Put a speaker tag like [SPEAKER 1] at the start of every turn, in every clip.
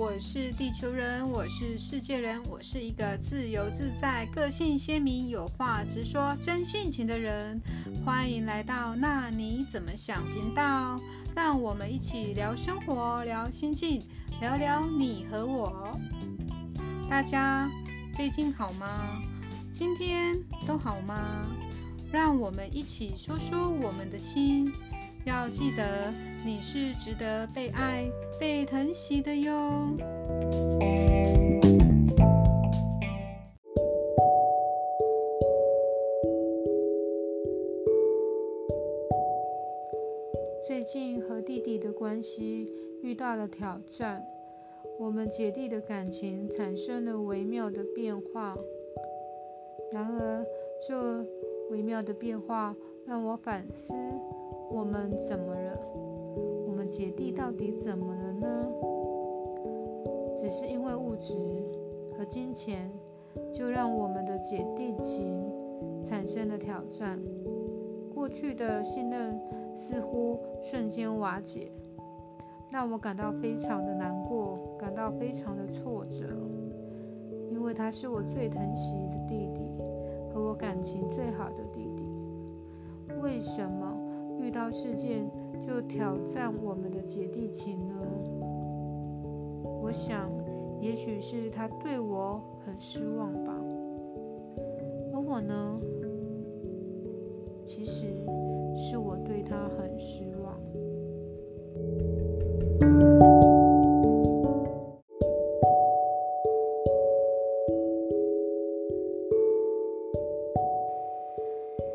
[SPEAKER 1] 我是地球人，我是世界人，我是一个自由自在、个性鲜明、有话直说、真性情的人。欢迎来到那你怎么想频道，让我们一起聊生活、聊心境，聊聊你和我。大家最近好吗？今天都好吗？让我们一起说说我们的心。要记得，你是值得被爱、被疼惜的哟。最近和弟弟的关系遇到了挑战，我们姐弟的感情产生了微妙的变化。然而，这微妙的变化让我反思。我们怎么了？姐弟到底怎么了呢？只是因为物质和金钱，就让我们的姐弟情产生了挑战。过去的信任似乎瞬间瓦解，让我感到非常的难过，感到非常的挫折。因为他是我最疼惜的弟弟，和我感情最好的弟弟。为什么？遇到事件就挑战我们的姐弟情呢？我想，也许是他对我很失望吧。而我呢？其实是我对他很失望。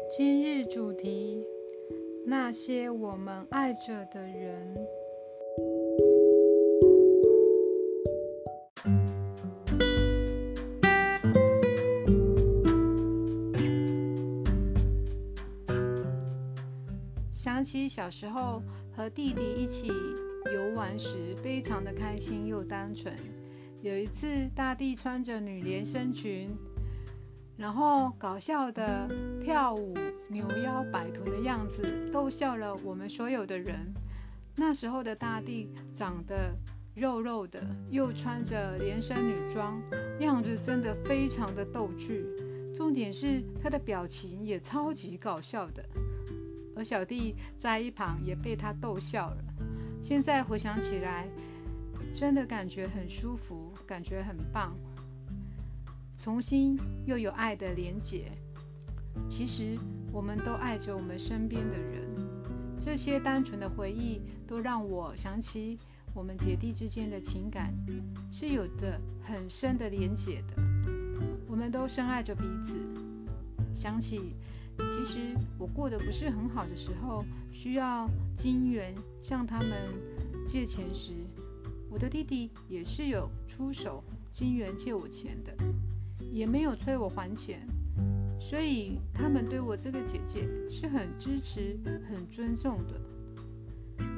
[SPEAKER 1] 今日主题。那些我们爱着的人，想起小时候和弟弟一起游玩时，非常的开心又单纯。有一次，大地穿着女连身裙。然后搞笑的跳舞、扭腰摆臀的样子，逗笑了我们所有的人。那时候的大地长得肉肉的，又穿着连身女装，样子真的非常的逗趣。重点是他的表情也超级搞笑的，而小弟在一旁也被他逗笑了。现在回想起来，真的感觉很舒服，感觉很棒。重新又有爱的连结。其实我们都爱着我们身边的人，这些单纯的回忆都让我想起我们姐弟之间的情感是有着很深的连结的。我们都深爱着彼此。想起其实我过得不是很好的时候，需要金元向他们借钱时，我的弟弟也是有出手金元借我钱的。也没有催我还钱，所以他们对我这个姐姐是很支持、很尊重的。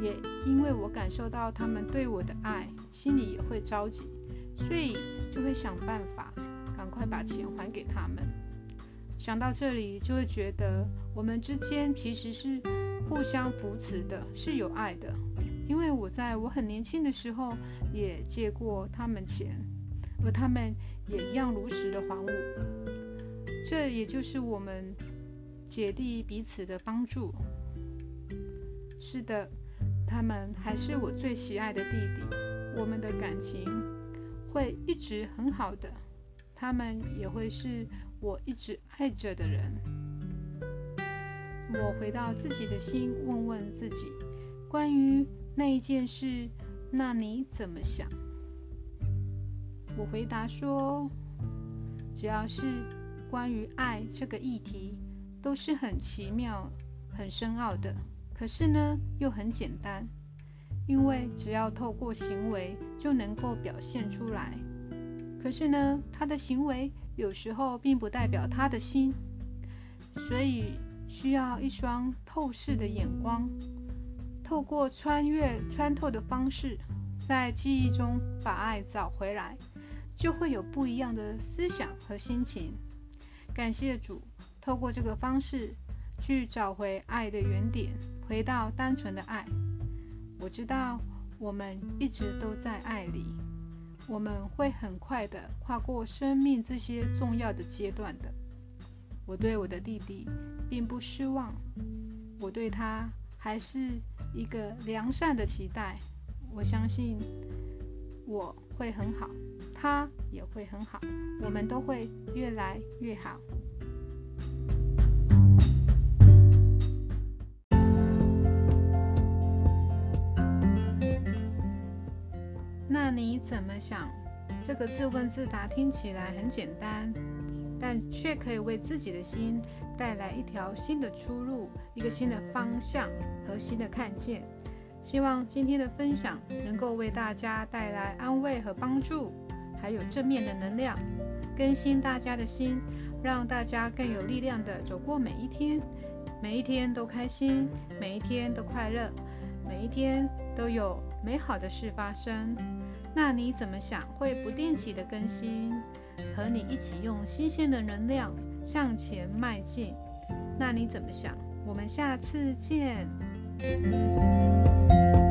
[SPEAKER 1] 也因为我感受到他们对我的爱，心里也会着急，所以就会想办法赶快把钱还给他们。想到这里，就会觉得我们之间其实是互相扶持的，是有爱的。因为我在我很年轻的时候也借过他们钱，而他们。也一样如实的还我，这也就是我们姐弟彼此的帮助。是的，他们还是我最喜爱的弟弟，我们的感情会一直很好的，他们也会是我一直爱着的人。我回到自己的心，问问自己，关于那一件事，那你怎么想？我回答说：“只要是关于爱这个议题，都是很奇妙、很深奥的。可是呢，又很简单，因为只要透过行为就能够表现出来。可是呢，他的行为有时候并不代表他的心，所以需要一双透视的眼光，透过穿越、穿透的方式，在记忆中把爱找回来。”就会有不一样的思想和心情。感谢主，透过这个方式去找回爱的原点，回到单纯的爱。我知道我们一直都在爱里，我们会很快的跨过生命这些重要的阶段的。我对我的弟弟并不失望，我对他还是一个良善的期待。我相信我会很好，他也会很好，我们都会越来越好。那你怎么想？这个自问自答听起来很简单，但却可以为自己的心带来一条新的出路、一个新的方向和新的看见。希望今天的分享能够为大家带来安慰和帮助，还有正面的能量，更新大家的心，让大家更有力量的走过每一天，每一天都开心，每一天都快乐，每一天都有美好的事发生。那你怎么想？会不定期的更新，和你一起用新鲜的能量向前迈进。那你怎么想？我们下次见。Thank you.